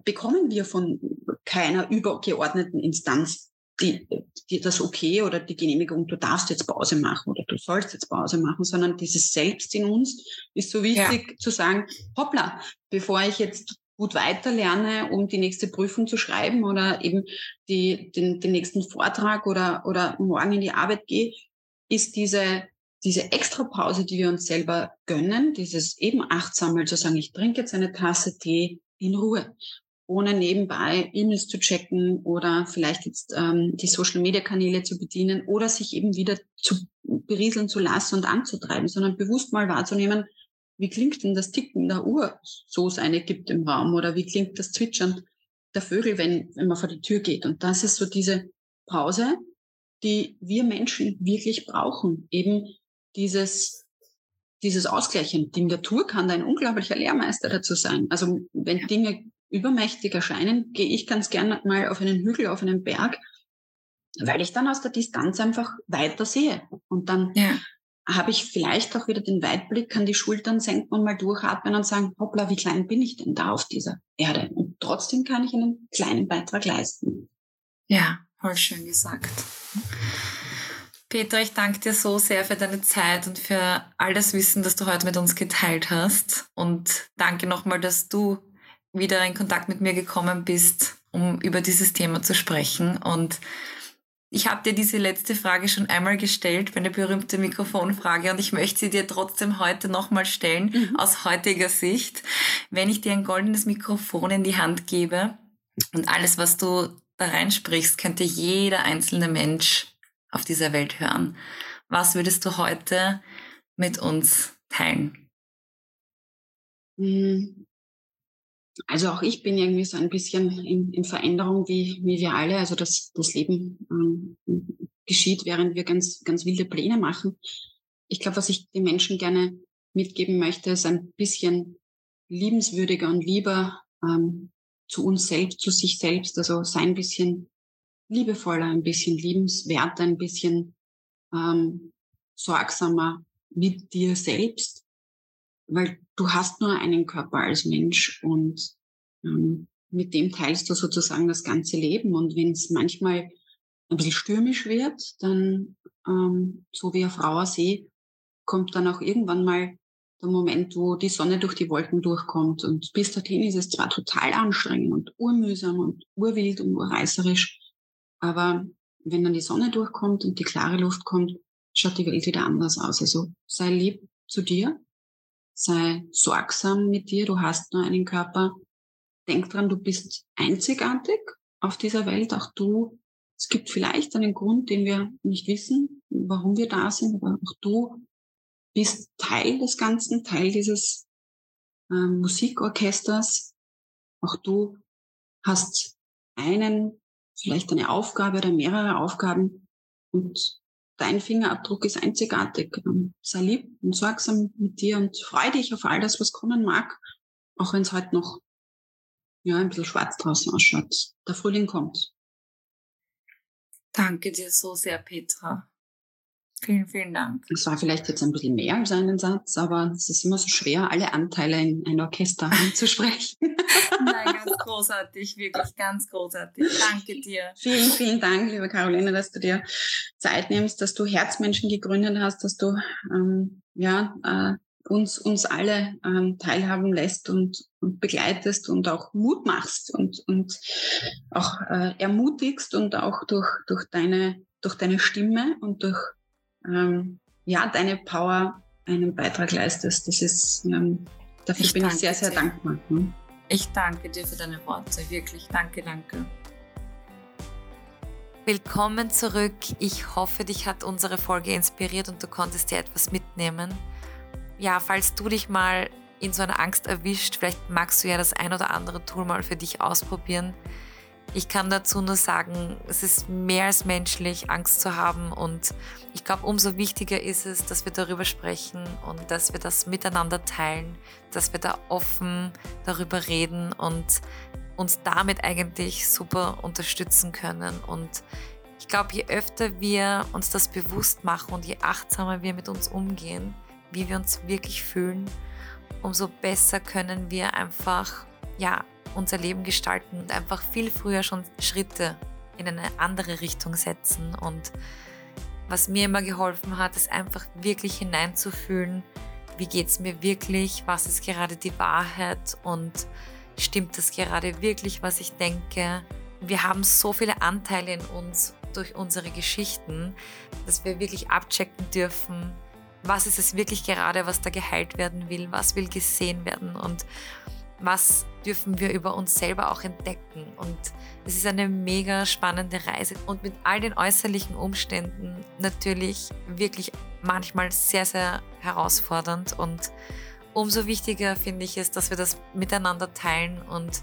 bekommen wir von keiner übergeordneten Instanz die, die das okay oder die Genehmigung, du darfst jetzt Pause machen oder du sollst jetzt Pause machen, sondern dieses Selbst in uns ist so wichtig ja. zu sagen, hoppla, bevor ich jetzt gut weiterlerne, um die nächste Prüfung zu schreiben oder eben die, den, den nächsten Vortrag oder, oder morgen in die Arbeit gehe, ist diese, diese Extrapause, die wir uns selber gönnen, dieses eben achtsam zu sagen, ich trinke jetzt eine Tasse Tee in Ruhe ohne nebenbei E-Mails zu checken oder vielleicht jetzt ähm, die Social-Media-Kanäle zu bedienen oder sich eben wieder zu berieseln zu lassen und anzutreiben, sondern bewusst mal wahrzunehmen, wie klingt denn das Ticken der Uhr, so es eine gibt im Raum, oder wie klingt das Zwitschern der Vögel, wenn, wenn man vor die Tür geht. Und das ist so diese Pause, die wir Menschen wirklich brauchen. Eben dieses, dieses Ausgleichen. Die Natur kann da ein unglaublicher Lehrmeister dazu sein. Also wenn Dinge übermächtig erscheinen, gehe ich ganz gerne mal auf einen Hügel, auf einen Berg, weil ich dann aus der Distanz einfach weiter sehe. Und dann ja. Habe ich vielleicht auch wieder den Weitblick, kann die Schultern senken und mal durchatmen und sagen, hoppla, wie klein bin ich denn da auf dieser Erde? Und trotzdem kann ich einen kleinen Beitrag leisten. Ja, voll schön gesagt. Peter, ich danke dir so sehr für deine Zeit und für all das Wissen, das du heute mit uns geteilt hast. Und danke nochmal, dass du wieder in Kontakt mit mir gekommen bist, um über dieses Thema zu sprechen. Und ich habe dir diese letzte Frage schon einmal gestellt, meine berühmte Mikrofonfrage, und ich möchte sie dir trotzdem heute nochmal stellen, mhm. aus heutiger Sicht. Wenn ich dir ein goldenes Mikrofon in die Hand gebe und alles, was du da reinsprichst, könnte jeder einzelne Mensch auf dieser Welt hören. Was würdest du heute mit uns teilen? Mhm. Also auch ich bin irgendwie so ein bisschen in, in Veränderung wie, wie wir alle. Also das, das Leben ähm, geschieht, während wir ganz, ganz wilde Pläne machen. Ich glaube, was ich den Menschen gerne mitgeben möchte, ist ein bisschen liebenswürdiger und lieber ähm, zu uns selbst, zu sich selbst. Also sei ein bisschen liebevoller, ein bisschen liebenswerter, ein bisschen ähm, sorgsamer mit dir selbst, weil du hast nur einen Körper als Mensch und ähm, mit dem teilst du sozusagen das ganze Leben. Und wenn es manchmal ein bisschen stürmisch wird, dann, ähm, so wie auf rauer See, kommt dann auch irgendwann mal der Moment, wo die Sonne durch die Wolken durchkommt. Und bis dorthin ist es zwar total anstrengend und urmühsam und urwild und urreißerisch, aber wenn dann die Sonne durchkommt und die klare Luft kommt, schaut die Welt wieder anders aus. Also sei lieb zu dir, sei sorgsam mit dir, du hast nur einen Körper. Denk dran, du bist einzigartig auf dieser Welt, auch du. Es gibt vielleicht einen Grund, den wir nicht wissen, warum wir da sind, aber auch du bist Teil des Ganzen, Teil dieses äh, Musikorchesters. Auch du hast einen, vielleicht eine Aufgabe oder mehrere Aufgaben und dein Fingerabdruck ist einzigartig. Ähm, sei lieb und sorgsam mit dir und freu dich auf all das, was kommen mag, auch wenn es heute noch ja, ein bisschen schwarz draußen ausschaut. Der Frühling kommt. Danke dir so sehr, Petra. Vielen, vielen Dank. Es war vielleicht jetzt ein bisschen mehr als einen Satz, aber es ist immer so schwer, alle Anteile in ein Orchester (laughs) anzusprechen. Nein, ganz großartig, wirklich ganz großartig. Danke dir. Vielen, vielen Dank, liebe Caroline, dass du dir Zeit nimmst, dass du Herzmenschen gegründet hast, dass du ähm, ja, äh, uns, uns alle ähm, teilhaben lässt und, und begleitest und auch Mut machst und, und auch äh, ermutigst und auch durch, durch, deine, durch deine Stimme und durch ähm, ja, deine Power einen Beitrag leistest. Das ist, ähm, dafür ich bin ich sehr, sehr dir. dankbar. Hm? Ich danke dir für deine Worte, wirklich. Danke, danke. Willkommen zurück. Ich hoffe, dich hat unsere Folge inspiriert und du konntest dir etwas mitnehmen. Ja, falls du dich mal in so einer Angst erwischt, vielleicht magst du ja das ein oder andere Tool mal für dich ausprobieren. Ich kann dazu nur sagen, es ist mehr als menschlich, Angst zu haben. Und ich glaube, umso wichtiger ist es, dass wir darüber sprechen und dass wir das miteinander teilen, dass wir da offen darüber reden und uns damit eigentlich super unterstützen können. Und ich glaube, je öfter wir uns das bewusst machen und je achtsamer wir mit uns umgehen, wie wir uns wirklich fühlen, umso besser können wir einfach, ja, unser Leben gestalten und einfach viel früher schon Schritte in eine andere Richtung setzen. Und was mir immer geholfen hat, ist einfach wirklich hineinzufühlen, wie geht es mir wirklich, was ist gerade die Wahrheit und stimmt das gerade wirklich, was ich denke. Wir haben so viele Anteile in uns durch unsere Geschichten, dass wir wirklich abchecken dürfen, was ist es wirklich gerade, was da geheilt werden will, was will gesehen werden und was dürfen wir über uns selber auch entdecken. Und es ist eine mega spannende Reise und mit all den äußerlichen Umständen natürlich wirklich manchmal sehr, sehr herausfordernd. Und umso wichtiger finde ich es, dass wir das miteinander teilen. Und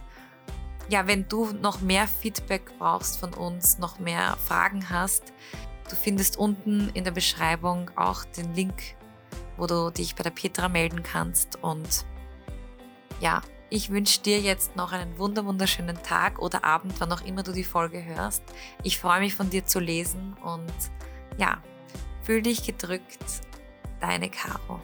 ja, wenn du noch mehr Feedback brauchst von uns, noch mehr Fragen hast, du findest unten in der Beschreibung auch den Link, wo du dich bei der Petra melden kannst. Und ja, ich wünsche dir jetzt noch einen wunderschönen Tag oder Abend, wann auch immer du die Folge hörst. Ich freue mich von dir zu lesen und ja, fühl dich gedrückt. Deine Caro.